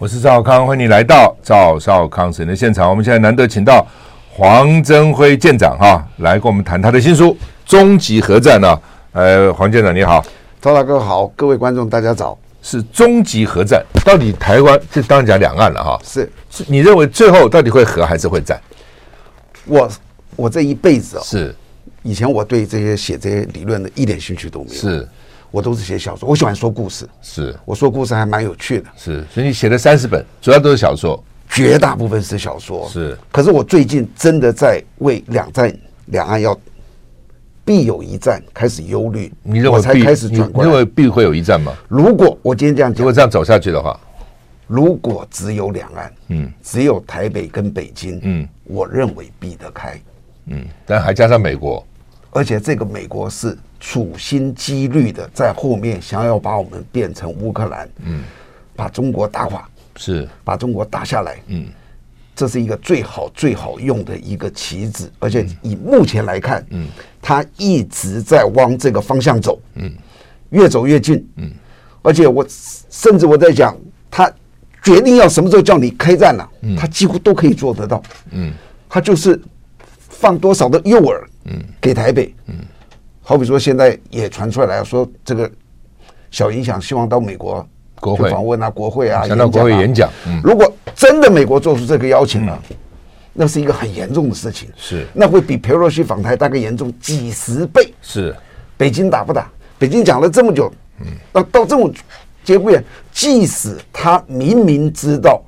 我是赵少康，欢迎你来到赵少康神的现场。我们现在难得请到黄增辉舰长哈，来跟我们谈他的新书《终极核战》呢。呃，黄舰长你好，赵大哥好，各位观众大家早。是终极核战，到底台湾这当然讲两岸了哈？是，是你认为最后到底会和还是会战？我我这一辈子啊、哦，是以前我对这些写这些理论的一点兴趣都没有。是。我都是写小说，我喜欢说故事。是，我说故事还蛮有趣的。是，所以你写了三十本，主要都是小说，绝大部分是小说。是，可是我最近真的在为两战、两岸要必有一战开始忧虑。你认为我才开始转过来？你认为必会有一战吗？如果我今天这样讲，如果这样走下去的话，如果只有两岸，嗯，只有台北跟北京，嗯，我认为避得开，嗯，但还加上美国，而且这个美国是。处心积虑的在后面想要把我们变成乌克兰，嗯，把中国打垮，是。把中国打下来，嗯，这是一个最好最好用的一个棋子，而且以目前来看，嗯，他一直在往这个方向走，嗯，越走越近，嗯，而且我甚至我在讲，他决定要什么时候叫你开战了，嗯，他几乎都可以做得到，嗯，他就是放多少的诱饵，嗯，给台北，嗯。好比说，现在也传出来说这个小影响，希望到美国国会访问啊，国会啊，想到国会演讲。如果真的美国做出这个邀请了，那是一个很严重的事情。是，那会比佩洛西访台大概严重几十倍。是，北京打不打？北京讲了这么久，嗯，到到这种节骨眼，即使他明明知道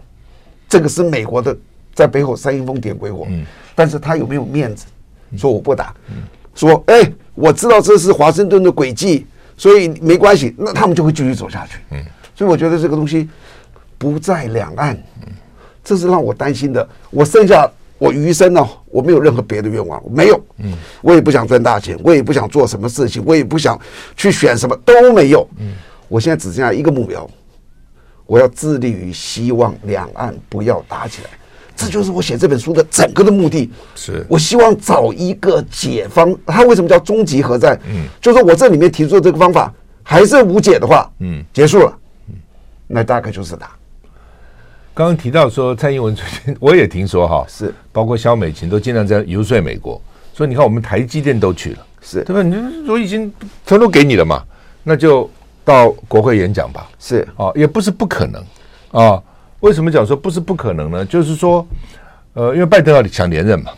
这个是美国的在背后煽风点鬼火，嗯，但是他有没有面子说我不打？嗯，说哎。我知道这是华盛顿的诡计，所以没关系，那他们就会继续走下去。嗯，所以我觉得这个东西不在两岸，这是让我担心的。我剩下我余生呢，我没有任何别的愿望，没有。嗯，我也不想赚大钱，我也不想做什么事情，我也不想去选什么，都没有。嗯，我现在只剩下一个目标，我要致力于希望两岸不要打起来。这就是我写这本书的整个的目的，是我希望找一个解方。它为什么叫终极核战？嗯，就是我这里面提出的这个方法还是无解的话，嗯，结束了，嗯，那大概就是它。刚刚提到说蔡英文最近我也听说哈，是包括肖美琴都经常在游说美国，所以你看我们台积电都去了，是对吧？你我已经全都给你了嘛，那就到国会演讲吧，是啊，也不是不可能啊。为什么讲说不是不可能呢？就是说，呃，因为拜登要想连任嘛，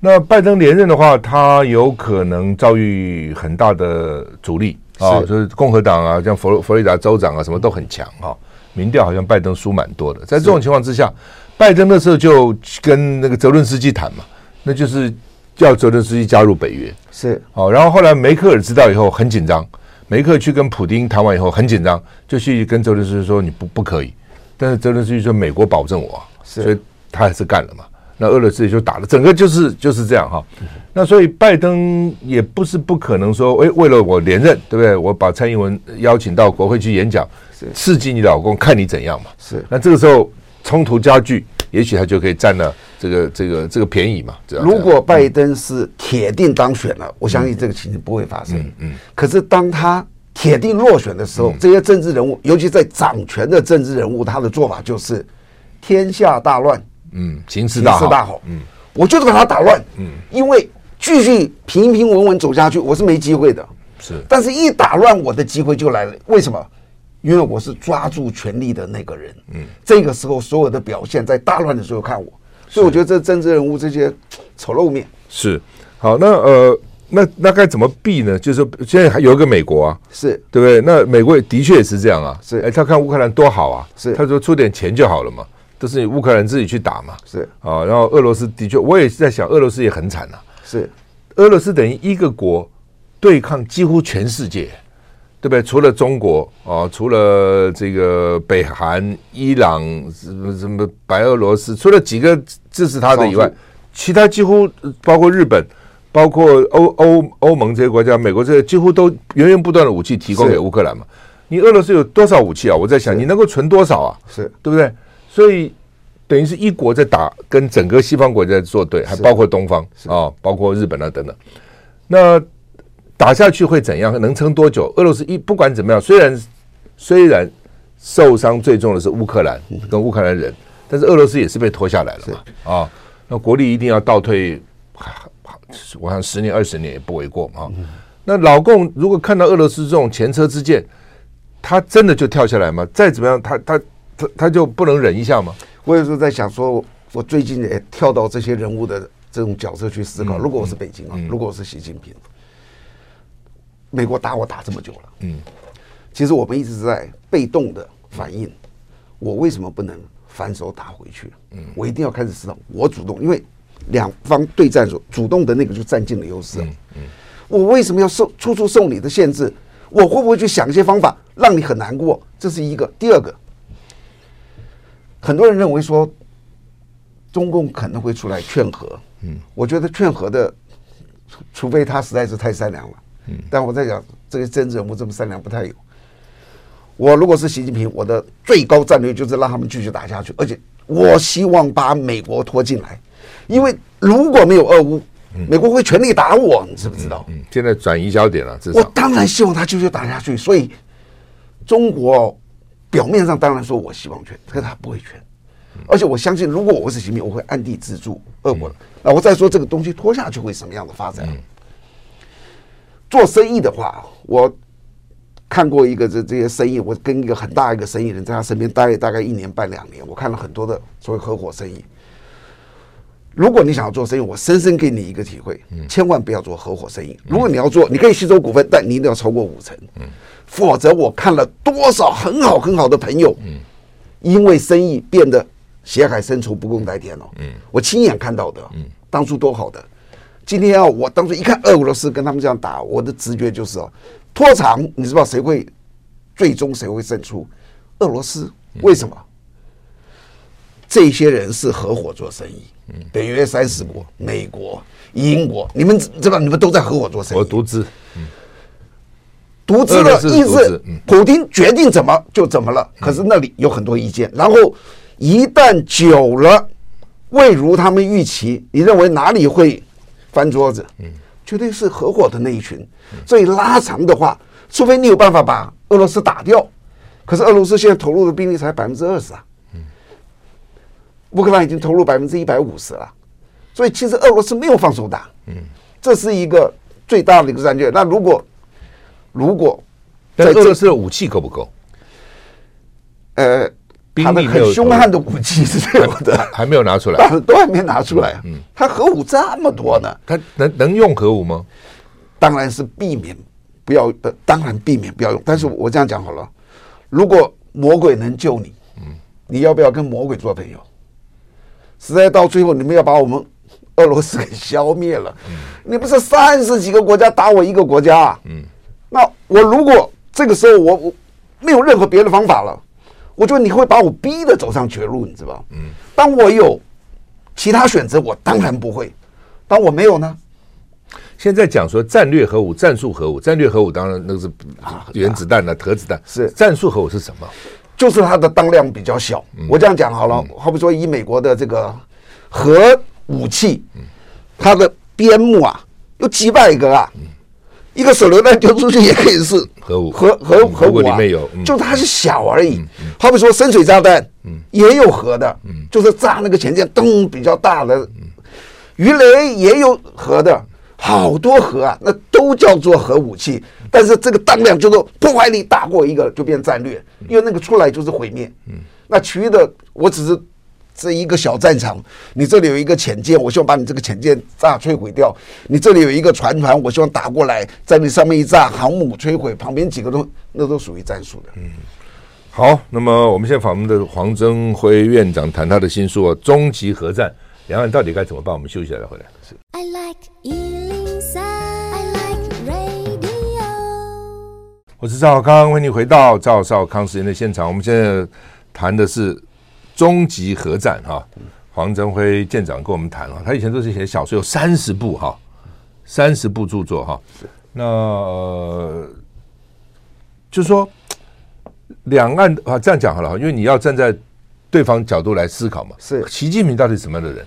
那拜登连任的话，他有可能遭遇很大的阻力。啊，就是共和党啊，像佛罗佛罗里达州长啊，什么都很强哈，民调好像拜登输蛮多的。在这种情况之下，拜登那时候就跟那个泽伦斯基谈嘛，那就是叫泽伦斯基加入北约。是。好，然后后来梅克尔知道以后很紧张，梅克尔去跟普丁谈完以后很紧张，就去跟泽伦斯基说你不不可以。但是泽连斯基说美国保证我，所以他还是干了嘛。那俄罗斯也就打了，整个就是就是这样哈。那所以拜登也不是不可能说，诶，为了我连任，对不对？我把蔡英文邀请到国会去演讲，刺激你老公，看你怎样嘛。是。那这个时候冲突加剧，也许他就可以占了这个这个这个便宜嘛。如果拜登是铁定当选了，我相信这个情形不会发生。嗯。可是当他铁定落选的时候，这些政治人物，尤其在掌权的政治人物，他的做法就是天下大乱，嗯，形势大好，嗯，我就是把他打乱，嗯，因为继续平平稳稳走下去，我是没机会的，是，但是一打乱，我的机会就来了。为什么？因为我是抓住权力的那个人，嗯，这个时候所有的表现在大乱的时候看我，所以我觉得这政治人物这些丑陋面是好。那呃。那那该怎么避呢？就是说现在还有一个美国啊，是对不对？那美国也的确也是这样啊，是哎，他看乌克兰多好啊，是他说出点钱就好了嘛，都是乌克兰自己去打嘛，是啊。然后俄罗斯的确，我也是在想，俄罗斯也很惨呐，是俄罗斯等于一个国对抗几乎全世界，对不对？除了中国啊，除了这个北韩、伊朗什么什么白俄罗斯，除了几个支持他的以外，其他几乎包括日本、包括欧欧欧盟这些国家，美国这些几乎都源源不断的武器提供给乌克兰嘛。你俄罗斯有多少武器啊？我在想，你能够存多少啊？是对不对？所以等于是一国在打，跟整个西方国家在作对，还包括东方啊，包括日本啊等等。那打下去会怎样？能撑多久？俄罗斯一不管怎么样，虽然虽然受伤最重的是乌克兰跟乌克兰人，但是俄罗斯也是被拖下来了嘛啊！那国力一定要倒退，我想十年二十年也不为过嘛。那老共如果看到俄罗斯这种前车之鉴，他真的就跳下来吗？再怎么样，他他他他就不能忍一下吗？我有时候在想说，我最近也跳到这些人物的这种角色去思考。如果我是北京啊，如果我是习近平。美国打我打这么久了，嗯，其实我们一直在被动的反应，我为什么不能反手打回去？嗯，我一定要开始思考，我主动，因为两方对战时主动的那个就占尽了优势。嗯，我为什么要受处处受你的限制？我会不会去想一些方法让你很难过？这是一个。第二个，很多人认为说中共可能会出来劝和，嗯，我觉得劝和的，除非他实在是太善良了。嗯但我在讲这些政治人物这么善良不太有。我如果是习近平，我的最高战略就是让他们继续打下去，而且我希望把美国拖进来，因为如果没有俄乌，美国会全力打我，你知不知道？嗯，现在转移焦点了，我当然希望他继续打下去。所以中国表面上当然说我希望全，可是他不会全。而且我相信，如果我是习近平，我会暗地资助俄国的。那我再说这个东西拖下去会什么样的发展？做生意的话，我看过一个这这些生意，我跟一个很大一个生意人在他身边待了大概一年半两年，我看了很多的所谓合伙生意。如果你想要做生意，我深深给你一个体会，千万不要做合伙生意。如果你要做，你可以吸收股份，但你一定要超过五成，否则我看了多少很好很好的朋友，因为生意变得血海深仇不共戴天了。我亲眼看到的，当初多好的。今天啊，我当初一看俄罗斯跟他们这样打，我的直觉就是哦，拖长，你知道谁会最终谁会胜出？俄罗斯为什么？这些人是合伙做生意，北约三十国、美国、英国，你们知道你们都在合伙做生意。我独资，独资的意思，普京决定怎么就怎么了。可是那里有很多意见，然后一旦久了未如他们预期，你认为哪里会？翻桌子，嗯，绝对是合伙的那一群。所以拉长的话，除非你有办法把俄罗斯打掉，可是俄罗斯现在投入的兵力才百分之二十啊，嗯，乌克兰已经投入百分之一百五十了，所以其实俄罗斯没有放手打，嗯，这是一个最大的一个战略。那如果如果在俄罗斯的武器够不够？呃。他们很凶悍的武器是这样的，还，还没有拿出来，都还没拿出来。嗯，他核武这么多呢，他能能用核武吗？当然是避免不要，当然避免不要用。但是我这样讲好了，如果魔鬼能救你，嗯，你要不要跟魔鬼做朋友？实在到最后，你们要把我们俄罗斯给消灭了，嗯，你不是三十几个国家打我一个国家啊？嗯，那我如果这个时候我我没有任何别的方法了。我觉得你会把我逼得走上绝路，你知道？嗯。当我有其他选择，我当然不会。当我没有呢？现在讲说战略核武、战术核武，战略核武当然那个是原子弹的核子弹。是战术核武是什么？就是它的当量比较小。我这样讲好了，好比说以美国的这个核武器，它的边牧啊有几百个啊。一个手榴弹丢出去也可以是核武，核核核武里面有，就它是小而已。好比说深水炸弹，也有核的，就是炸那个前舰，咚比较大的。鱼雷也有核的，好多核啊，那都叫做核武器。但是这个当量就是破坏力大过一个就变战略，因为那个出来就是毁灭。嗯那其余的我只是。这一个小战场，你这里有一个潜舰，我希望把你这个潜舰炸摧毁掉。你这里有一个船团，我希望打过来，在你上面一炸，航母摧毁，旁边几个都那都属于战术的。嗯，好，那么我们现在访问的黄征辉院长谈他的新书《终极核战：两岸到底该怎么办》。我们休息一下再回来。是。I like 我是赵少康，欢迎你回到赵少康时间的现场。我们现在谈的是终极核战哈。黄镇辉舰长跟我们谈啊，他以前都是写小说，有三十部哈，三十部著作哈。那呃，就是说两岸啊，这样讲好了，因为你要站在对方角度来思考嘛。是习近平到底是什么样的人？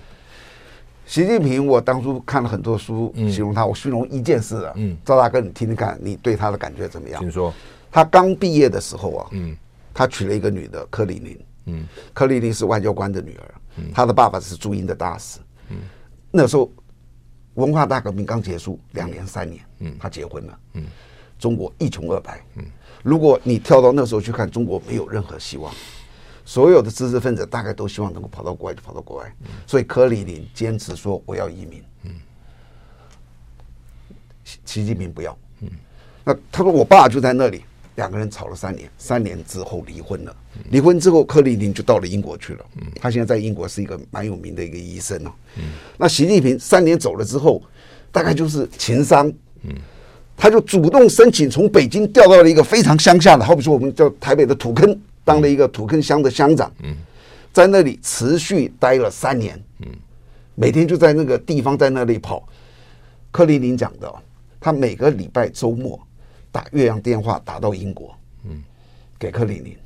习近平，我当初看了很多书形容他，我形容一件事啊。嗯，赵大哥，你听听看，你对他的感觉怎么样？听说他刚毕业的时候啊，嗯，他娶了一个女的，柯丽玲。嗯，柯丽玲是外交官的女儿，嗯，他的爸爸是驻英的大使。嗯，那时候文化大革命刚结束两年三年，嗯，他结婚了。嗯，中国一穷二白。嗯，如果你跳到那时候去看，中国没有任何希望。所有的知识分子大概都希望能够跑到国外，就跑到国外。所以柯丽玲坚持说我要移民。嗯，习习近平不要。嗯，那他说我爸就在那里，两个人吵了三年，三年之后离婚了。离婚之后，柯丽玲就到了英国去了。嗯，他现在在英国是一个蛮有名的一个医生哦。嗯，那习近平三年走了之后，大概就是情商。嗯，他就主动申请从北京调到了一个非常乡下的，好比说我们叫台北的土坑。当了一个土坑乡的乡长，在那里持续待了三年，每天就在那个地方在那里跑。克林林讲的，他每个礼拜周末打岳阳电话打到英国，给柯丽玲，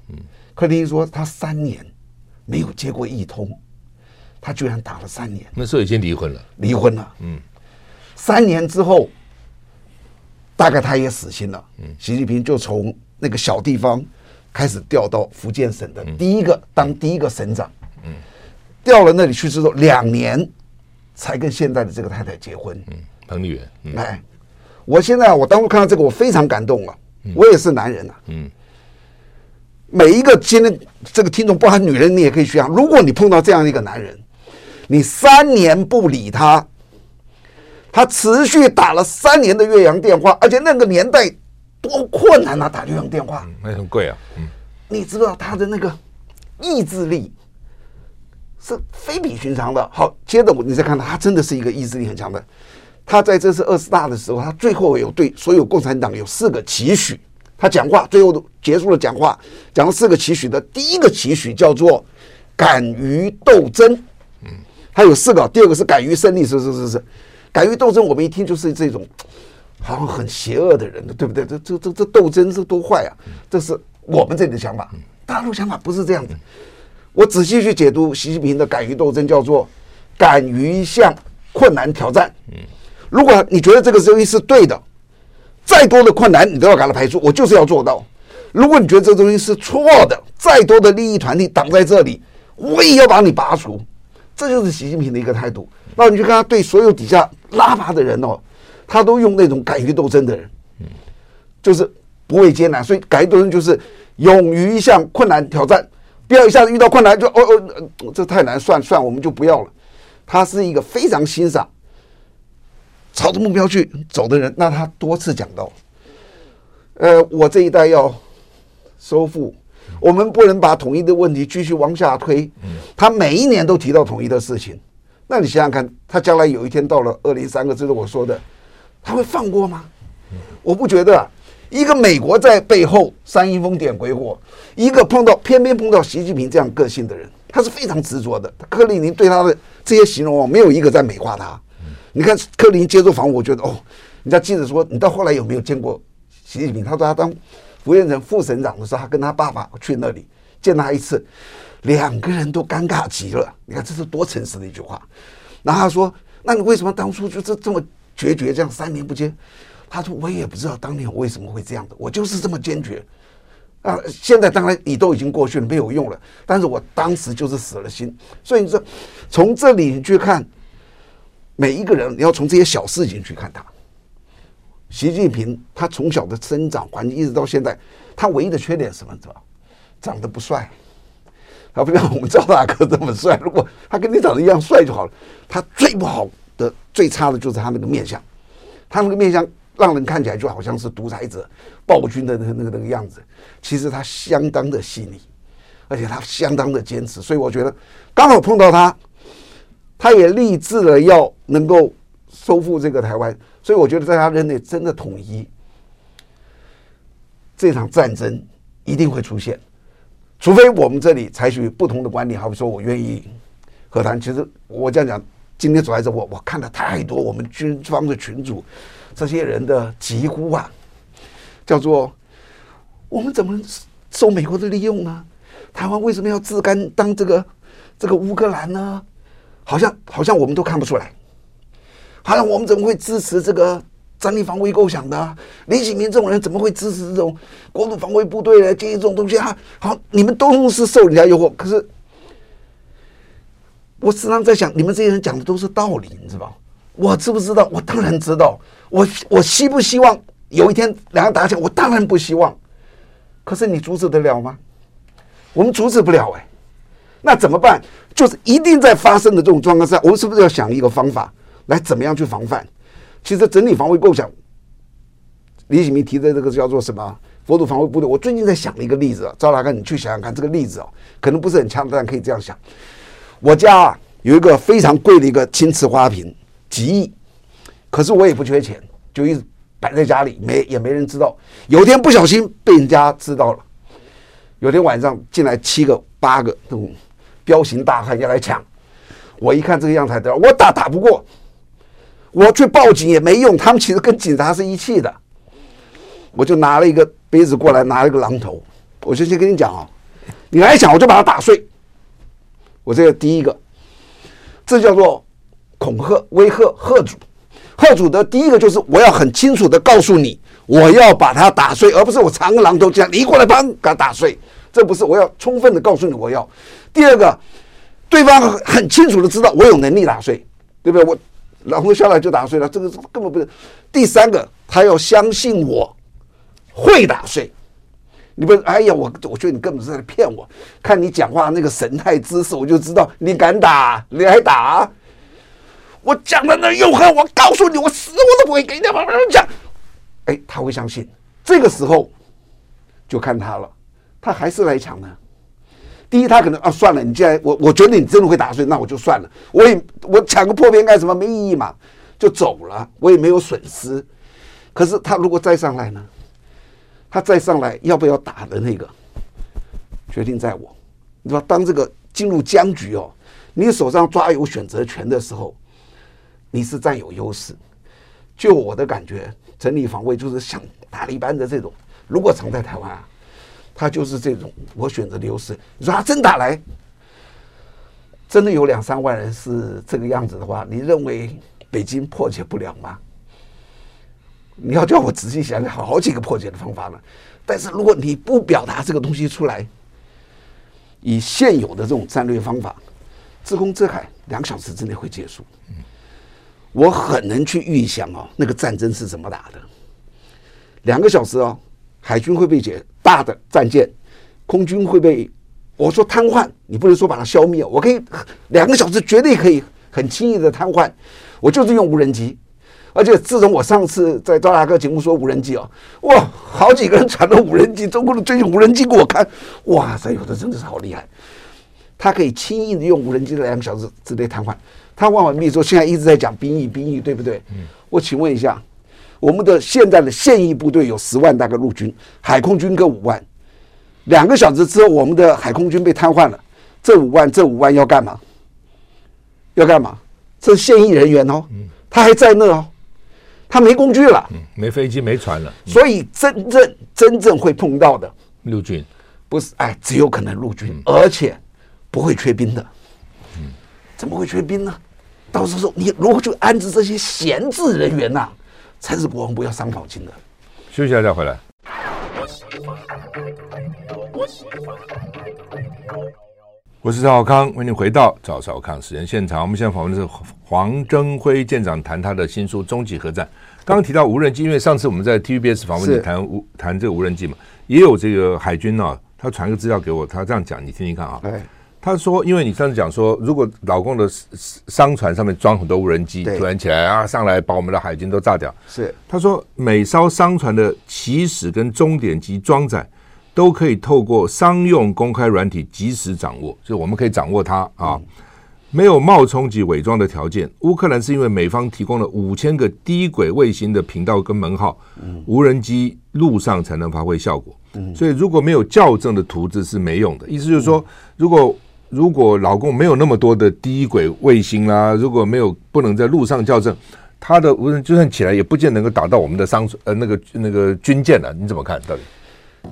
柯丽玲说他三年没有接过一通，他居然打了三年。那时候已经离婚了，离婚了。嗯，三年之后，大概他也死心了。嗯，习近平就从那个小地方。开始调到福建省的第一个当第一个省长，嗯，调了那里去之后，两年才跟现在的这个太太结婚，嗯，彭丽媛，哎，我现在我当初看到这个，我非常感动啊，我也是男人呐，嗯，每一个今天这个听众，包含女人，你也可以去想，如果你碰到这样一个男人，你三年不理他，他持续打了三年的岳阳电话，而且那个年代。多困难啊！打这种电话，那很贵啊。嗯，你知道他的那个意志力是非比寻常的。好，接着我你再看他，他真的是一个意志力很强的。他在这次二十大的时候，他最后有对所有共产党有四个期许。他讲话最后都结束了讲话，讲了四个期许的。第一个期许叫做敢于斗争。嗯，他有四个。第二个是敢于胜利，是是是是，敢于斗争。我们一听就是这种。好像很邪恶的人的，对不对？这这这这斗争是多坏啊！这是我们这里的想法，大陆想法不是这样子。我仔细去解读习近平的敢于斗争，叫做敢于向困难挑战。如果你觉得这个东西是对的，再多的困难你都要把它排除，我就是要做到。如果你觉得这东西是错的，再多的利益团体挡在这里，我也要把你拔除。这就是习近平的一个态度。那你就看他对所有底下拉拔的人哦。他都用那种敢于斗争的人，就是不畏艰难，所以敢于斗争就是勇于向困难挑战，不要一下子遇到困难就哦哦，这太难，算算我们就不要了。他是一个非常欣赏朝着目标去走的人。那他多次讲到，呃，我这一代要收复，我们不能把统一的问题继续往下推。他每一年都提到统一的事情，那你想想看，他将来有一天到了二零三个，这是我说的。他会放过吗？我不觉得。一个美国在背后煽阴风点鬼火，一个碰到偏偏碰到习近平这样个性的人，他是非常执着的。克里宁对他的这些形容哦，没有一个在美化他。你看柯丽玲接受访问，我觉得哦，人家记者说你到后来有没有见过习近平？他说他当福建省副省长的时候，他跟他爸爸去那里见他一次，两个人都尴尬极了。你看这是多诚实的一句话。然后他说：“那你为什么当初就是这么？”决绝这样三年不见，他说我也不知道当年我为什么会这样的，我就是这么坚决啊！现在当然你都已经过去了，没有用了，但是我当时就是死了心。所以你说从这里去看每一个人，你要从这些小事情去看他。习近平他从小的生长环境一直到现在，他唯一的缺点是什么？知道长得不帅，他不像我们赵大哥这么帅。如果他跟你长得一样帅就好了。他最不好。的最差的就是他那个面相，他那个面相让人看起来就好像是独裁者、暴君的那个那个那个样子。其实他相当的细腻，而且他相当的坚持。所以我觉得刚好碰到他，他也立志了要能够收复这个台湾。所以我觉得在他任内真的统一，这场战争一定会出现，除非我们这里采取不同的观点，好比说我愿意和谈。其实我这样讲，今天走在这，我我看了太多我们军方的群组，这些人的疾呼啊，叫做我们怎么能受美国的利用呢？台湾为什么要自甘当这个这个乌克兰呢？好像好像我们都看不出来，好像我们怎么会支持这个？战力防卫构想的、李启明这种人怎么会支持这种国土防卫部队来建议这种东西啊？好，你们都是受人家诱惑。可是我时常在想，你们这些人讲的都是道理，你知道吗？我知不知道？我当然知道。我我希不希望有一天两个打起来？我当然不希望。可是你阻止得了吗？我们阻止不了哎、那怎么办？就是一定在发生的这种状况下，我们是不是要想一个方法来怎么样去防范？其实整体防卫构想，李启明提的这个叫做什么？佛土防卫部队。我最近在想了一个例子啊，赵大哥，你去想想看，这个例子哦，可能不是很强，但可以这样想。我家啊有一个非常贵的一个青瓷花瓶，几亿，可是我也不缺钱，就一直摆在家里，没也没人知道。有天不小心被人家知道了，有天晚上进来七个八个那种彪形大汉要来抢，我一看这个样子，我打打不过。我去报警也没用，他们其实跟警察是一气的。我就拿了一个杯子过来，拿了一个榔头，我就先跟你讲啊，你来抢我就把它打碎。我这个第一个，这叫做恐吓、威吓、吓阻。吓阻的第一个就是我要很清楚的告诉你，我要把它打碎，而不是我藏个榔头这样你过来帮给它打碎。这不是，我要充分的告诉你我要。第二个，对方很清楚的知道我有能力打碎，对不对？我。然后下来就打碎了，这个根本不是。第三个，他要相信我会打碎。你不是，哎呀，我我觉得你根本是在骗我。看你讲话那个神态姿势，我就知道你敢打，你还打。我讲的那又狠，我告诉你，我死我都不会给你慢慢讲。哎，他会相信。这个时候就看他了，他还是来抢呢。第一，他可能啊，算了，你既然我我觉得你真的会打碎，那我就算了。我也我抢个破片干什么？没意义嘛，就走了，我也没有损失。可是他如果再上来呢？他再上来要不要打的那个，决定在我。你说当这个进入僵局哦，你手上抓有选择权的时候，你是占有优势。就我的感觉，整理防卫就是像打一般的这种，如果藏在台湾啊。他就是这种，我选择的优势。你说他真打来，真的有两三万人是这个样子的话，你认为北京破解不了吗？你要叫我仔细想想，好几个破解的方法呢。但是如果你不表达这个东西出来，以现有的这种战略方法，自攻自海，两小时之内会结束。我很能去预想哦，那个战争是怎么打的。两个小时哦。海军会被解大的战舰，空军会被我说瘫痪，你不能说把它消灭，我可以两个小时绝对可以很轻易的瘫痪，我就是用无人机，而且自从我上次在赵大哥节目说无人机哦，哇，好几个人传了无人机，中国的最新无人机给我看，哇塞，有的真的是好厉害，他可以轻易的用无人机在两个小时之内瘫痪，瘫痪完毕之后，现在一直在讲兵役，兵役对不对？嗯，我请问一下。我们的现在的现役部队有十万大概陆军，海空军各五万。两个小时之后，我们的海空军被瘫痪了。这五万，这五万要干嘛？要干嘛？这是现役人员哦，他还在那哦，他没工具了，没飞机，没船了。所以真正真正会碰到的陆军，不是哎，只有可能陆军，而且不会缺兵的。嗯怎么会缺兵呢？到时候你如何去安置这些闲置人员呐？才是国王不要伤脑筋的。休息一下再回来。我是赵少康，欢迎回到赵少康时间现场。我们现在访问的是黄征辉舰长，谈他的新书《终极核战》。刚刚提到无人机，因为上次我们在 TVBS 访问你谈无谈这个无人机嘛，也有这个海军啊，他传个资料给我，他这样讲，你听听看啊。他说：“因为你上次讲说，如果老公的商船上面装很多无人机，突然起来啊，上来把我们的海军都炸掉。”是他说，每艘商船的起始跟终点及装载都可以透过商用公开软体及时掌握，就我们可以掌握它啊。没有冒充及伪装的条件。乌克兰是因为美方提供了五千个低轨卫星的频道跟门号，无人机路上才能发挥效果。所以如果没有校正的图纸是没用的。意思就是说，如果如果老共没有那么多的低轨卫星啦，如果没有不能在路上校正，他的无人就算起来也不见能够打到我们的商呃那个那个军舰了。你怎么看？到底？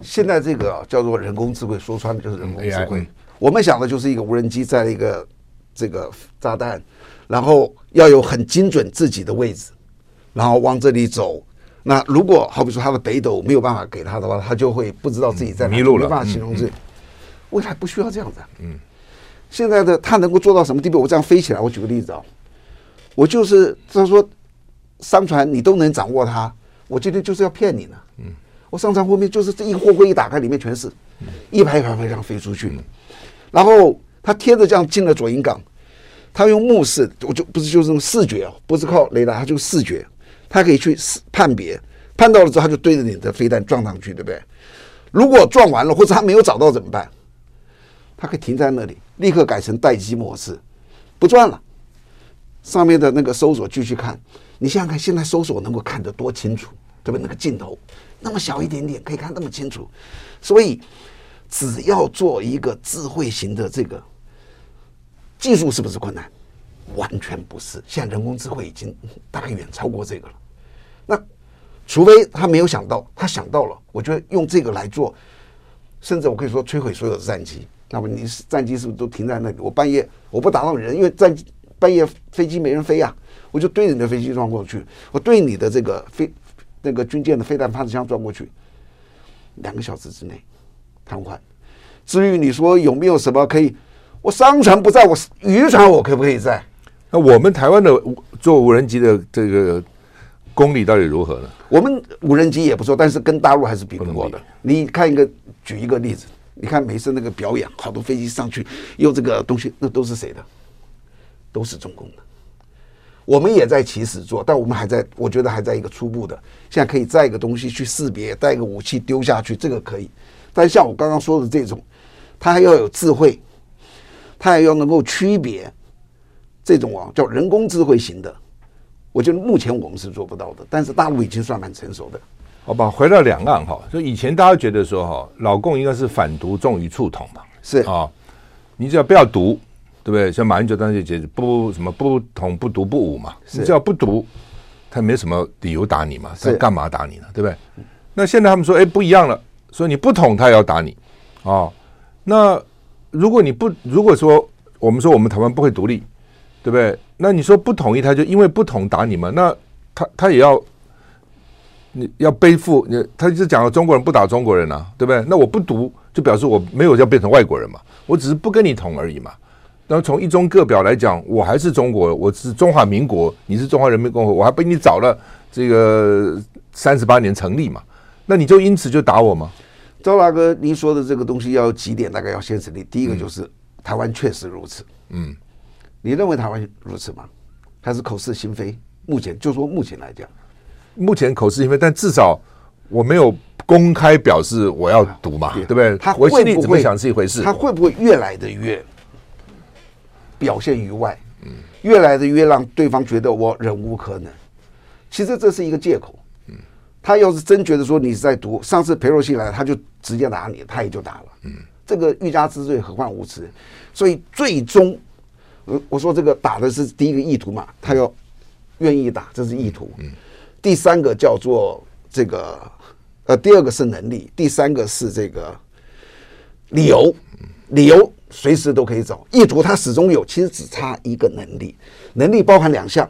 现在这个叫做人工智慧，说穿了就是人工智慧。我们想的就是一个无人机在一个这个炸弹，然后要有很精准自己的位置，然后往这里走。那如果好比说他的北斗没有办法给他的话，他就会不知道自己在哪，迷路了，没办法形容自己。未来不需要这样子。嗯。现在的他能够做到什么地步？我这样飞起来，我举个例子啊，我就是他说商船你都能掌握它，我今天就是要骗你呢。嗯。我上船后面就是这一货柜一打开，里面全是，一排一排飞这样飞出去。然后他贴着这样进了左营港，他用目视，我就不是就是用视觉哦，不是靠雷达，他就视觉，他可以去判别，判到了之后他就对着你的飞弹撞上去，对不对？如果撞完了或者他没有找到怎么办？他可以停在那里，立刻改成待机模式，不转了。上面的那个搜索继续看，你想想看，现在搜索能够看得多清楚，对不对？那个镜头。那么小一点点可以看那么清楚，所以只要做一个智慧型的这个技术，是不是困难？完全不是。现在人工智慧已经大概远超过这个了。那除非他没有想到，他想到了，我觉得用这个来做，甚至我可以说摧毁所有的战机。那么你战机是不是都停在那里？我半夜我不打扰人，因为战机半夜飞机没人飞啊，我就对你的飞机撞过去，我对你的这个飞。那个军舰的飞弹发射枪撞过去，两个小时之内瘫痪。至于你说有没有什么可以，我商船不在，我渔船我可不可以在？那我们台湾的做无人机的这个功力到底如何呢？我们无人机也不错，但是跟大陆还是比不过的。你看一个，举一个例子，你看每次那个表演，好多飞机上去用这个东西，那都是谁的？都是中共的。我们也在起始做，但我们还在，我觉得还在一个初步的。现在可以载一个东西去识别，带一个武器丢下去，这个可以。但像我刚刚说的这种，它还要有智慧，它还要能够区别这种啊，叫人工智慧型的。我觉得目前我们是做不到的，但是大陆已经算蛮成熟的。好吧，回到两岸哈，就以前大家觉得说哈，老共应该是反独重于促统嘛，是啊，你只要不要独。对不对？像马英九当时就不什么不统不独不武嘛，你只要不独，他没什么理由打你嘛，他干嘛打你呢？对不对？那现在他们说，哎，不一样了，说你不统，他也要打你啊、哦。那如果你不，如果说我们说我们台湾不会独立，对不对？那你说不统一，他就因为不统打你嘛？那他他也要你要背负你，他就讲了中国人不打中国人啊，对不对？那我不独，就表示我没有要变成外国人嘛，我只是不跟你统而已嘛。那从一中各表来讲，我还是中国，我是中华民国，你是中华人民共和国，我还比你早了这个三十八年成立嘛？那你就因此就打我吗？赵大哥，您说的这个东西要几点？大概要先成立。第一个就是、嗯、台湾确实如此。嗯，你认为台湾如此吗？还是口是心非？目前就说目前来讲，目前口是心非，但至少我没有公开表示我要读嘛，对不对？他会不会我心里怎么想是一回事，他会不会越来的越？表现于外，嗯越来的越让对方觉得我忍无可忍。其实这是一个借口。嗯他要是真觉得说你是在读，上次裴若曦来，他就直接打你，他也就打了。嗯这个欲加之罪，何患无辞？所以最终，我我说这个打的是第一个意图嘛，他要愿意打，这是意图。嗯第三个叫做这个，呃，第二个是能力，第三个是这个理由，理由。随时都可以走意图，它始终有，其实只差一个能力。能力包含两项，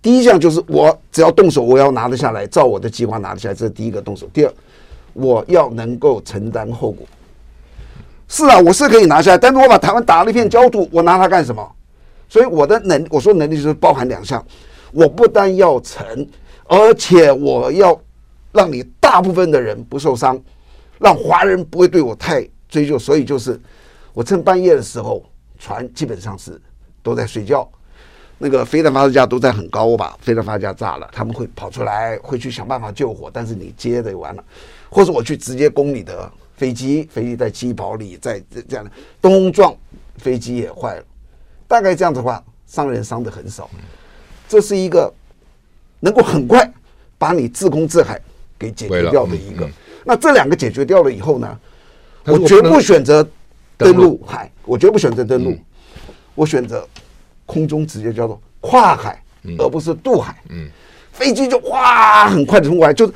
第一项就是我只要动手，我要拿得下来，照我的计划拿得下来，这是第一个动手。第二，我要能够承担后果。是啊，我是可以拿下来，但是我把台湾打了一片焦土，我拿它干什么？所以我的能，我说能力就是包含两项，我不但要成，而且我要让你大部分的人不受伤，让华人不会对我太追究，所以就是。我趁半夜的时候，船基本上是都在睡觉，那个飞弹发射架都在很高，我把飞弹发射架炸了，他们会跑出来，会去想办法救火，但是你接着就完了，或者我去直接攻你的飞机，飞机在机堡里，在这样的东撞飞机也坏了，大概这样子的话，伤人伤的很少。这是一个能够很快把你自攻自海给解决掉的一个。那这两个解决掉了以后呢，我绝不选择登陆海，我绝不选择登陆，我选择空中直接叫做跨海，而不是渡海。嗯，飞机就哇很快的冲过来，就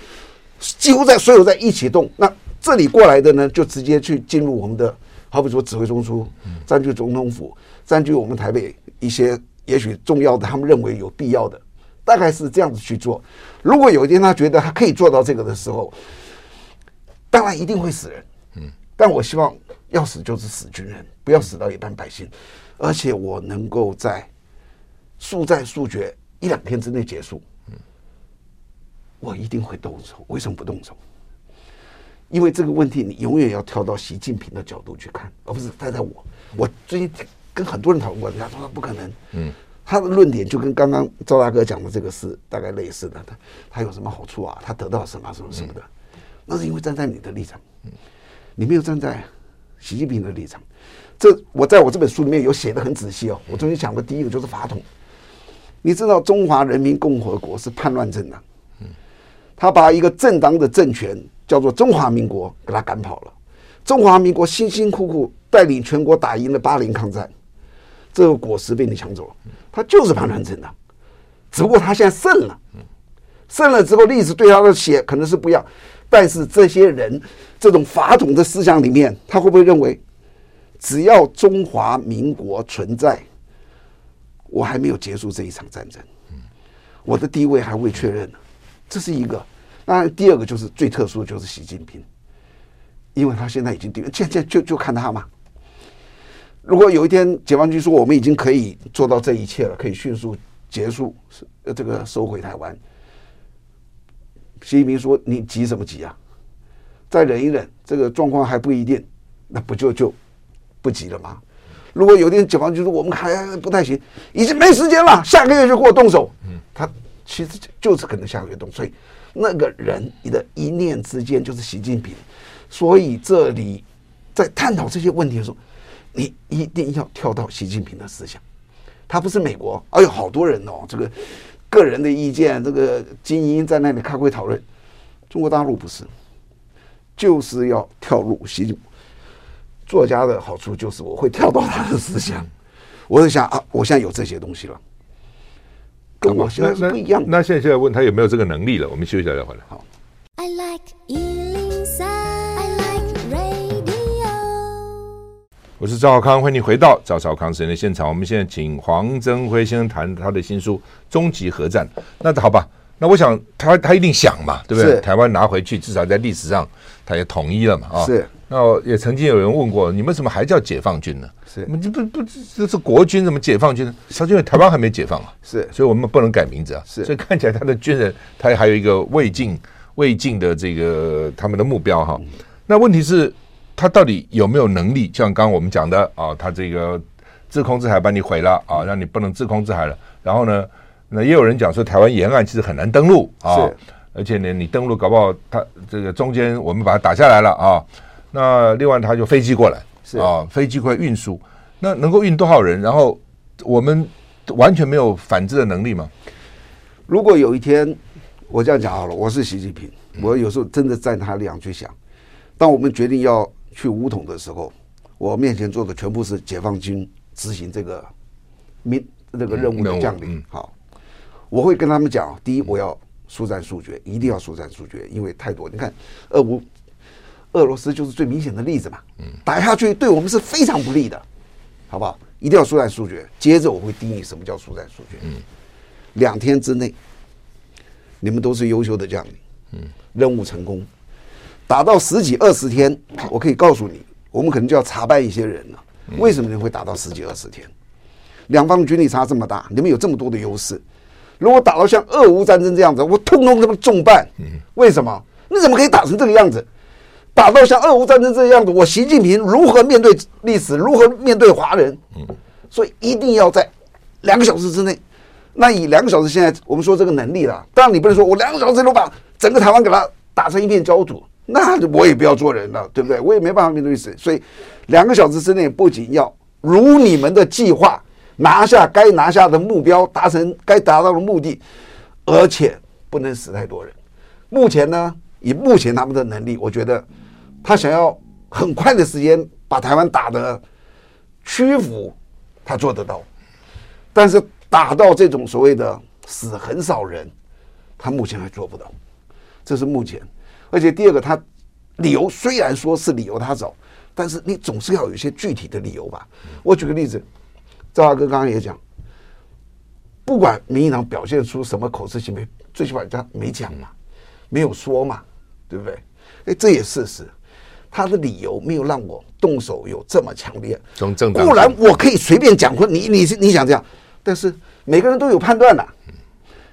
几乎在所有在一起动。那这里过来的呢，就直接去进入我们的，好比说指挥中枢，占据总统府，占据我们台北一些也许重要的，他们认为有必要的，大概是这样子去做。如果有一天他觉得他可以做到这个的时候，当然一定会死人。嗯，但我希望要死就是死军人，不要死到一般百姓，而且我能够在速战速决一两天之内结束。嗯，我一定会动手。为什么不动手？因为这个问题，你永远要跳到习近平的角度去看，而不是站在我。我最近跟很多人讨论过，人家说不可能。嗯，他的论点就跟刚刚赵大哥讲的这个是大概类似的。他他有什么好处啊？他得到什么什么什么的？那是因为站在你的立场，你没有站在习近平的立场。这我在我这本书里面有写的很仔细哦。我中间讲的第一个就是法统。你知道中华人民共和国是叛乱政党，他把一个正当的政权。叫做中华民国，给他赶跑了。中华民国辛辛苦苦带领全国打赢了八年抗战，这个果实被你抢走了。他就是叛乱政党，只不过他现在胜了，胜了之后历史对他的写可能是不一样，但是这些人这种法统的思想里面，他会不会认为，只要中华民国存在，我还没有结束这一场战争，我的地位还未确认呢？这是一个。那第二个就是最特殊就是习近平，因为他现在已经定，现在就就看他嘛。如果有一天解放军说我们已经可以做到这一切了，可以迅速结束这个收回台湾，习近平说你急什么急啊？再忍一忍，这个状况还不一定，那不就就不急了吗？如果有一天解放军说我们还不太行，已经没时间了，下个月就给我动手，嗯，他其实就是可能下个月动，所以。那个人，你的一念之间就是习近平，所以这里在探讨这些问题的时候，你一定要跳到习近平的思想。他不是美国，哎呦，好多人哦，这个个人的意见，这个精英在那里开会讨论。中国大陆不是，就是要跳入习近平。作家的好处就是我会跳到他的思想，我就想啊，我现在有这些东西了。跟我现在是不一样那。那现在现在问他有没有这个能力了？我们休息一下再回来。好。I like 我是赵少康，欢迎你回到赵少康时间的现场。我们现在请黄增辉先生谈他的新书《终极核战》。那好吧，那我想他他一定想嘛，对不对？台湾拿回去，至少在历史上他也统一了嘛，啊。是。那也曾经有人问过，你们怎么还叫解放军呢？是，你不不这是国军，怎么解放军呢？他因为台湾还没解放啊，是，所以我们不能改名字啊。是，所以看起来他的军人，他还有一个未尽未尽的这个他们的目标哈。那问题是，他到底有没有能力？像刚刚我们讲的啊，他这个自控制海把你毁了啊，让你不能自控制海了。然后呢，那也有人讲说，台湾沿岸其实很难登陆啊，而且呢，你登陆搞不好，他这个中间我们把它打下来了啊。那另外，他就飞机过来，是啊，飞机过来运输，那能够运多少人？然后我们完全没有反制的能力吗？如果有一天我这样讲好了，我是习近平，我有时候真的站他立场去想，当我们决定要去武统的时候，我面前坐的全部是解放军执行这个命这个任务的将领。好，我会跟他们讲：第一，我要速战速决，一定要速战速决，因为太多。你看，俄乌。俄罗斯就是最明显的例子嘛，嗯打下去对我们是非常不利的，好不好？一定要速战速决。接着我会定义什么叫速战速决。嗯，两天之内，你们都是优秀的将领，嗯，任务成功，打到十几二十天，我可以告诉你，我们可能就要查办一些人了。为什么人会打到十几二十天？两方军力差这么大，你们有这么多的优势，如果打到像俄乌战争这样子，我通通这么重办。嗯，为什么？你怎么可以打成这个样子？打到像俄乌战争这样子，我习近平如何面对历史？如何面对华人？所以一定要在两个小时之内。那以两个小时，现在我们说这个能力了，当然你不能说我两个小时都把整个台湾给它打成一片焦土，那我也不要做人了，对不对？我也没办法面对死。所以两个小时之内，不仅要如你们的计划拿下该拿下的目标，达成该达到的目的，而且不能死太多人。目前呢，以目前他们的能力，我觉得他想要很快的时间把台湾打得屈服，他做得到。但是打到这种所谓的死很少人，他目前还做不到。这是目前，而且第二个，他理由虽然说是理由他走，但是你总是要有一些具体的理由吧。我举个例子。赵大哥刚刚也讲，不管民进党表现出什么口是心非，最起码人家没讲嘛，没有说嘛，对不对？哎，这也事实。他的理由没有让我动手有这么强烈。从政固然我可以随便讲，或你你你想这样，但是每个人都有判断的。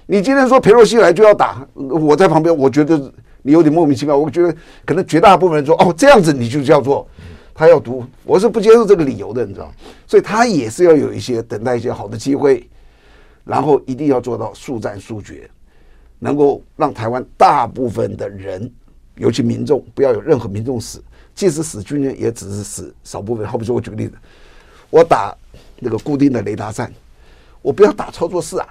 你今天说裴洛西来就要打，我在旁边，我觉得你有点莫名其妙。我觉得可能绝大部分人说，哦，这样子你就叫做。他要读，我是不接受这个理由的，你知道，所以他也是要有一些等待一些好的机会，然后一定要做到速战速决，能够让台湾大部分的人，尤其民众，不要有任何民众死，即使死军人也只是死少部分。好比说，我举个例子，我打那个固定的雷达站，我不要打操作室啊，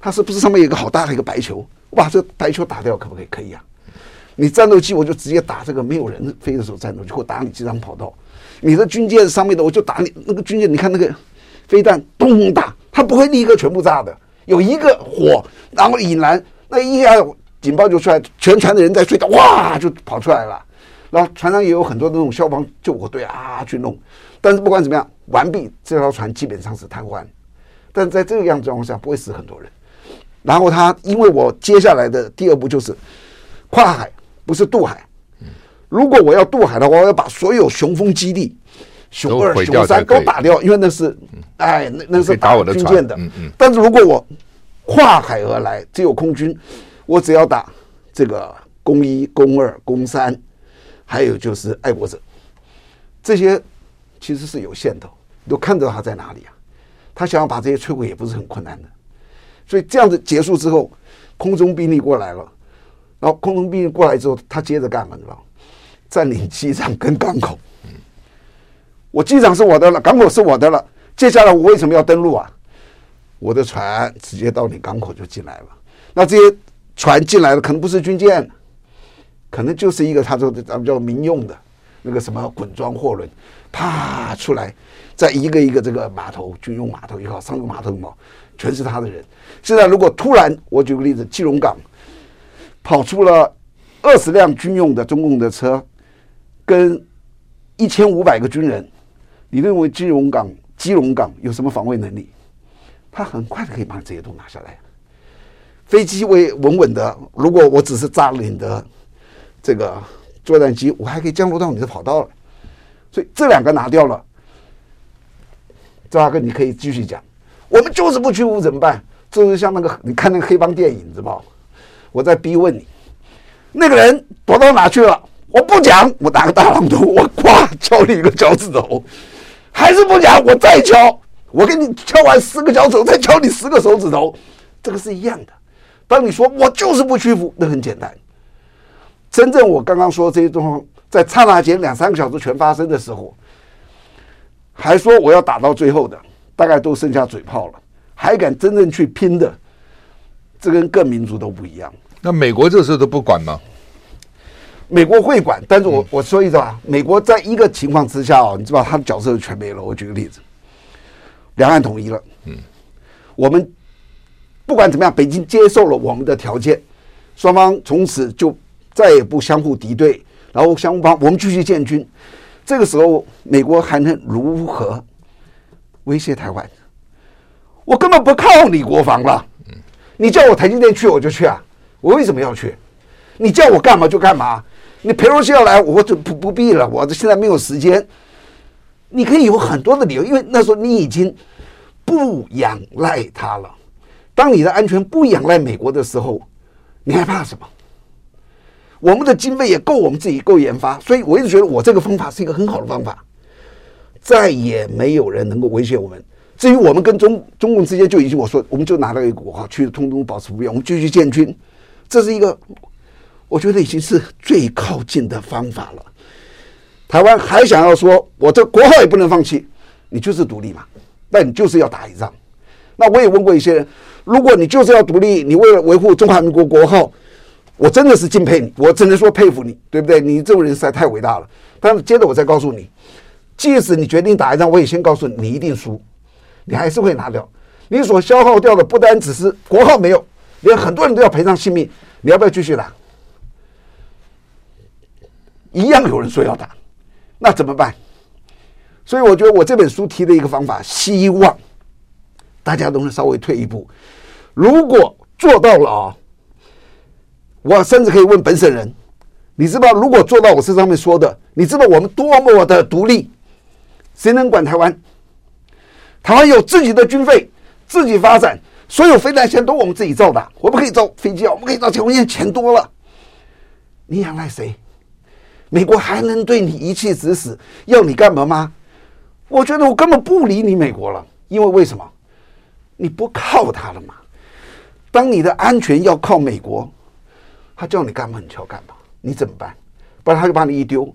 它是不是上面有一个好大的一个白球？我把这白球打掉，可不可以？可以啊。你战斗机我就直接打这个没有人飞的时候战斗机，或打你机场跑道。你的军舰上面的我就打你那个军舰，你看那个飞弹咚打，它不会立刻全部炸的，有一个火，然后引燃，那一下警报就出来，全船的人在睡觉，哇就跑出来了。然后船上也有很多那种消防救火队啊去弄，但是不管怎么样，完毕这条船基本上是瘫痪。但在这个样子状况下不会死很多人。然后他因为我接下来的第二步就是跨海。不是渡海，如果我要渡海的话，我要把所有雄风基地、雄二、雄三都打掉，因为那是，哎，那那是打我的军舰的。但是如果我跨海而来，只有空军，我只要打这个攻一、攻二、攻三，还有就是爱国者，这些其实是有限的，都看到他在哪里啊。他想要把这些摧毁也不是很困难的，所以这样子结束之后，空中兵力过来了。然后空中兵过来之后，他接着干嘛？你知道？占领机场跟港口。我机场是我的了，港口是我的了。接下来我为什么要登陆啊？我的船直接到你港口就进来了。那这些船进来的可能不是军舰，可能就是一个他说的咱们叫民用的那个什么滚装货轮，啪出来，在一个一个这个码头，军用码头也好，商用码头也好，全是他的人。现在如果突然，我举个例子，基隆港。跑出了二十辆军用的中共的车，跟一千五百个军人，你认为基隆港基隆港有什么防卫能力？他很快的可以把这些都拿下来。飞机会稳稳的，如果我只是炸了你的这个作战机，我还可以降落到你的跑道了。所以这两个拿掉了，赵大哥你可以继续讲。我们就是不屈服怎么办？就是像那个你看那个黑帮电影，知道我在逼问你，那个人躲到哪去了？我不讲，我打个大榔头，我咵敲你一个脚趾头，还是不讲，我再敲，我给你敲完十个脚趾头，再敲你十个手指头，这个是一样的。当你说我就是不屈服，那很简单。真正我刚刚说这些状况，在刹那间两三个小时全发生的时候，还说我要打到最后的，大概都剩下嘴炮了，还敢真正去拼的？这跟各民族都不一样。那美国这时候都不管吗？美国会管，但是我我说一句啊，美国在一个情况之下哦，你知道他的角色就全没了。我举个例子，两岸统一了，嗯，我们不管怎么样，北京接受了我们的条件，双方从此就再也不相互敌对，然后相互帮我们继续建军。这个时候，美国还能如何威胁台湾？我根本不靠你国防了。你叫我台积电去，我就去啊！我为什么要去？你叫我干嘛就干嘛。你裴罗西要来，我就不不必了。我现在没有时间。你可以有很多的理由，因为那时候你已经不仰赖他了。当你的安全不仰赖美国的时候，你还怕什么？我们的经费也够，我们自己够研发，所以我一直觉得我这个方法是一个很好的方法。再也没有人能够威胁我们。至于我们跟中中共之间，就已经我说，我们就拿到一个国号，去通通保持不变，我们继续建军，这是一个我觉得已经是最靠近的方法了。台湾还想要说，我这国号也不能放弃，你就是独立嘛，那你就是要打一仗。那我也问过一些人，如果你就是要独立，你为了维护中华民国国号，我真的是敬佩你，我只能说佩服你，对不对？你这种人实在太伟大了。但是接着我再告诉你，即使你决定打一仗，我也先告诉你，你一定输，你还是会拿掉。你所消耗掉的不单只是国号没有，连很多人都要赔上性命。你要不要继续打？一样有人说要打，那怎么办？所以我觉得我这本书提的一个方法，希望大家都能稍微退一步。如果做到了啊，我甚至可以问本省人：你知道，如果做到我这上面说的，你知道我们多么的独立？谁能管台湾？台湾有自己的军费。自己发展，所有飞弹线都我们自己造的。我们可以造飞机啊，我们可以造潜舰，钱多了。你仰赖谁？美国还能对你一气指使，要你干嘛吗？我觉得我根本不理你美国了，因为为什么？你不靠他了吗？当你的安全要靠美国，他叫你干嘛你就要干嘛，你怎么办？不然他就把你一丢。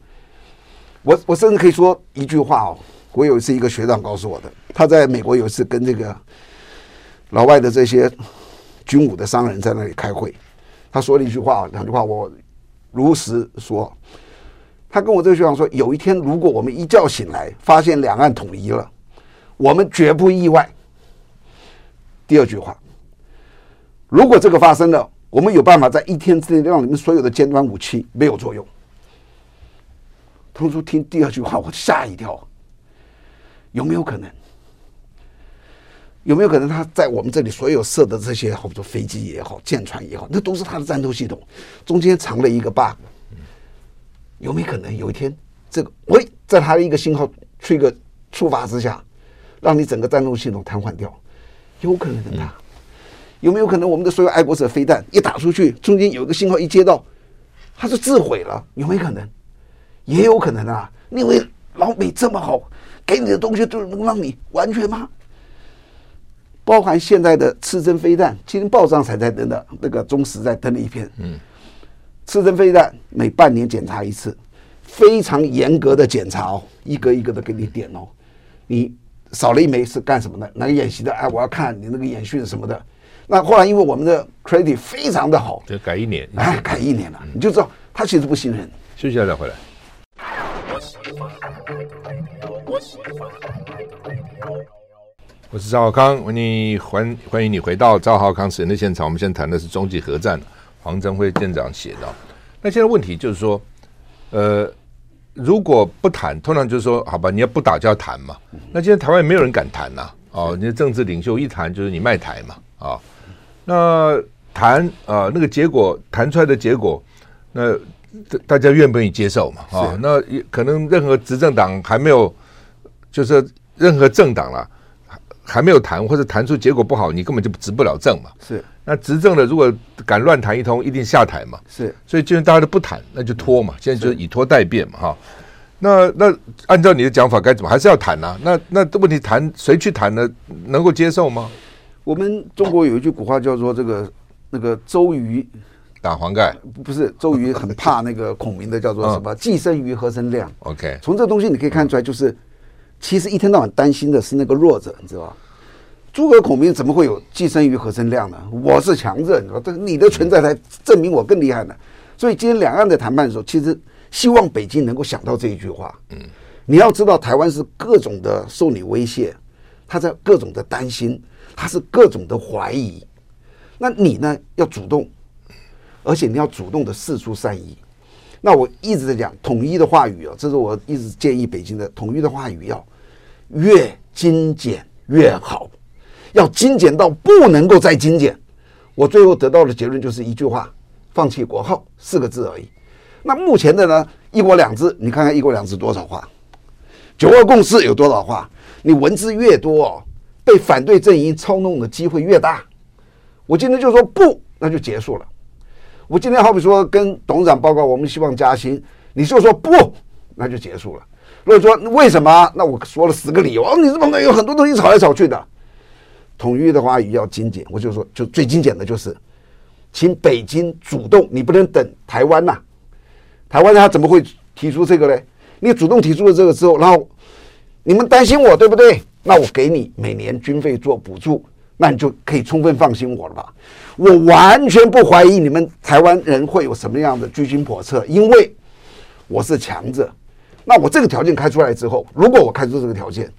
我我甚至可以说一句话哦，我有一次一个学长告诉我的，他在美国有一次跟这个。老外的这些军武的商人在那里开会，他说了一句话，两句话我如实说。他跟我这个学长说，有一天如果我们一觉醒来发现两岸统一了，我们绝不意外。第二句话，如果这个发生了，我们有办法在一天之内让你们所有的尖端武器没有作用。同学听第二句话，我吓一跳，有没有可能？有没有可能他在我们这里所有设的这些，好比说飞机也好、舰船也好，那都是他的战斗系统，中间藏了一个 bug。有没有可能有一天，这个喂，在他的一个信号 trigger 触发之下，让你整个战斗系统瘫痪掉？有可能的。有没有可能我们的所有爱国者飞弹一打出去，中间有一个信号一接到，它就自毁了？有没有可能？也有可能啊！因为老美这么好，给你的东西都能让你完全吗？包含现在的刺针飞弹，今天报上才在登的，那个中时在登了一篇。嗯，刺针飞弹每半年检查一次，非常严格的检查哦，一个一个的给你点哦。你少了一枚是干什么的？那个演习的？哎，我要看你那个演训什么的。那后来因为我们的 credit 非常的好，就改一年，哎，改一年了，你就知道他其实不信任。休息一下再回来。我是赵浩康，欢迎欢欢迎你回到赵浩康时人的现场。我们现在谈的是终极核战，黄镇辉舰长写的。那现在问题就是说，呃，如果不谈，通常就是说，好吧，你要不打就要谈嘛。那现在台湾也没有人敢谈呐、啊，哦，你的政治领袖一谈就是你卖台嘛，啊、哦，那谈啊，那个结果谈出来的结果，那大家愿不愿意接受嘛？啊、哦，那可能任何执政党还没有，就是任何政党啦。还没有谈，或者谈出结果不好，你根本就执不了政嘛。是，那执政的如果敢乱谈一通，一定下台嘛。是，所以既然大家都不谈，那就拖嘛。现在就是以拖代变嘛，哈。那那按照你的讲法，该怎么还是要谈呐、啊？那那问题谈谁去谈呢？能够接受吗？我们中国有一句古话叫做“这个那个周瑜打黄盖”，不是周瑜很怕那个孔明的，叫做什么“ 既生瑜，何生亮”。OK，从这东西你可以看出来，就是。其实一天到晚担心的是那个弱者，你知道吧？诸葛孔明怎么会有既生瑜，何生亮呢？我是强者，你知道，但是你的存在才证明我更厉害呢。所以今天两岸在谈判的时候，其实希望北京能够想到这一句话。嗯，你要知道，台湾是各种的受你威胁，他在各种的担心，他是各种的怀疑。那你呢，要主动，而且你要主动的释出善意。那我一直在讲统一的话语啊，这是我一直建议北京的统一的话语要越精简越好，要精简到不能够再精简。我最后得到的结论就是一句话：放弃国号四个字而已。那目前的呢，一国两制，你看看一国两制多少话？九二共识有多少话？你文字越多哦，被反对阵营操弄的机会越大。我今天就说不，那就结束了。我今天好比说跟董事长报告，我们希望加薪，你就说不，那就结束了。如果说为什么，那我说了十个理由，哦，你这旁边有很多东西吵来吵去的。统一的话语要精简，我就说，就最精简的就是，请北京主动，你不能等台湾呐、台湾他怎么会提出这个嘞？你主动提出了这个之后，然后你们担心我对不对？那我给你每年军费做补助，那你就可以充分放心我了吧？我完全不怀疑你们台湾人会有什么样的居心叵测，因为我是强者。那我这个条件开出来之后，如果我开出这个条件，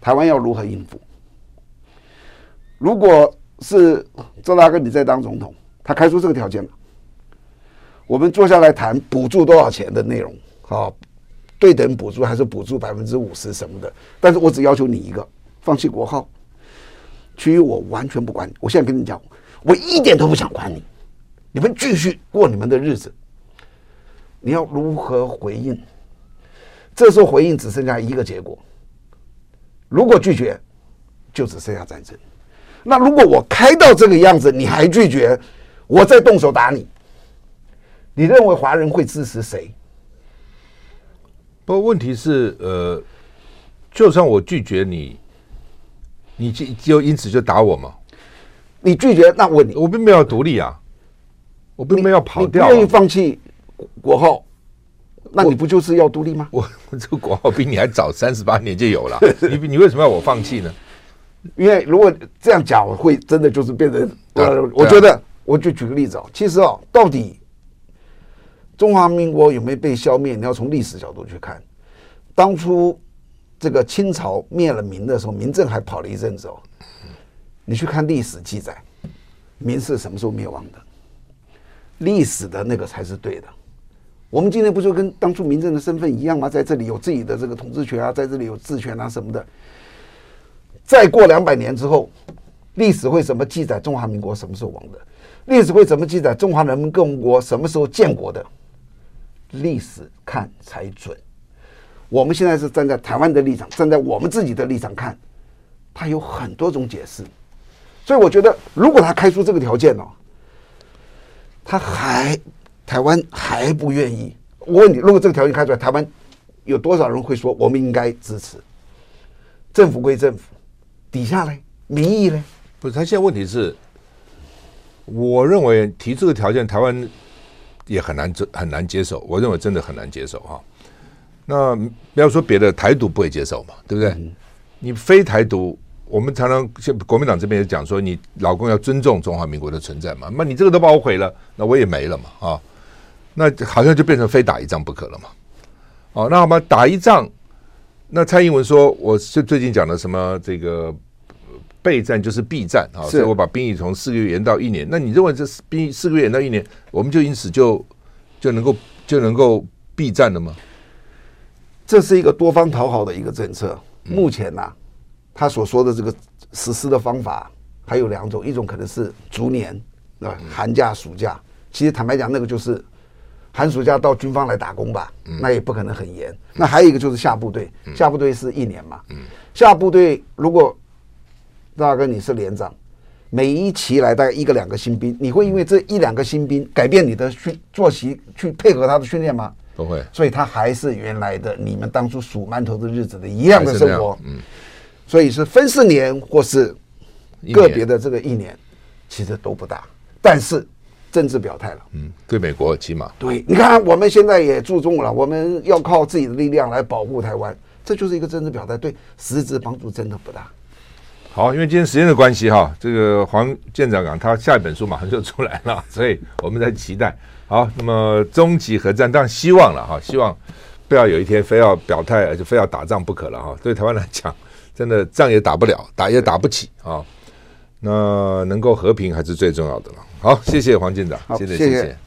台湾要如何应付？如果是周大哥你在当总统，他开出这个条件了，我们坐下来谈补助多少钱的内容，好，对等补助还是补助百分之五十什么的？但是我只要求你一个，放弃国号，其余我完全不管你。我现在跟你讲，我一点都不想管你，你们继续过你们的日子。你要如何回应？这时候回应只剩下一个结果，如果拒绝，就只剩下战争。那如果我开到这个样子，你还拒绝，我再动手打你，你认为华人会支持谁？不过问题是，呃，就算我拒绝你，你就就因此就打我吗？你拒绝，那我，我并没有独立啊，我并没有跑掉、愿意放弃国号。那你不就是要独立吗？我我这个国号比你还早三十八年就有了，你你为什么要我放弃呢？因为如果这样讲，我会真的就是变成我觉得我就举个例子哦，其实哦，到底中华民国有没有被消灭？你要从历史角度去看。当初这个清朝灭了明的时候，明政还跑了一阵子哦。你去看历史记载，明是什么时候灭亡的？历史的那个才是对的。我们今天不就跟当初明政的身份一样吗？在这里有自己的这个统治权啊，在这里有治权啊什么的。再过两百年之后，历史会怎么记载中华民国什么时候亡的？历史会怎么记载中华人民共和国什么时候建国的？历史看才准。我们现在是站在台湾的立场，站在我们自己的立场看，它有很多种解释。所以我觉得，如果他开出这个条件哦，他还。台湾还不愿意。我问你，如果这个条件开出来，台湾有多少人会说我们应该支持？政府归政府，底下呢？民意呢？不是，他现在问题是，我认为提这个条件，台湾也很难很难接受。我认为真的很难接受哈。那不要说别的，台独不会接受嘛，对不对？嗯、你非台独，我们常常像国民党这边也讲说，你老公要尊重中华民国的存在嘛。那你这个都把我毁了，那我也没了嘛啊。那好像就变成非打一仗不可了嘛？哦，那好吧，打一仗，那蔡英文说，我是最近讲的什么这个备战就是避战啊，所以我把兵役从四个月延到一年。那你认为这兵役四个月延到一年，我们就因此就就能够就能够避战了吗？这是一个多方讨好的一个政策。目前呢、啊，他所说的这个实施的方法还有两种，一种可能是逐年啊，寒假、暑假。其实坦白讲，那个就是。寒暑假到军方来打工吧，那也不可能很严。那还有一个就是下部队，下部队是一年嘛。下部队如果大哥你是连长，每一期来大概一个两个新兵，你会因为这一两个新兵改变你的训作息去配合他的训练吗？不会。所以他还是原来的你们当初数馒头的日子的一样的生活。嗯。所以是分四年或是个别的这个一年，其实都不大，但是。政治表态了，嗯，对美国起码对，你看我们现在也注重了，我们要靠自己的力量来保护台湾，这就是一个政治表态，对实质帮助真的不大。好，因为今天时间的关系哈，这个黄舰长讲他下一本书马上就出来了，所以我们在期待。好，那么终极核战当然希望了哈，希望不要有一天非要表态，而且非要打仗不可了哈。对台湾来讲，真的仗也打不了，打也打不起啊。那能够和平还是最重要的了。好，谢谢黄舰长，谢谢谢谢。谢谢。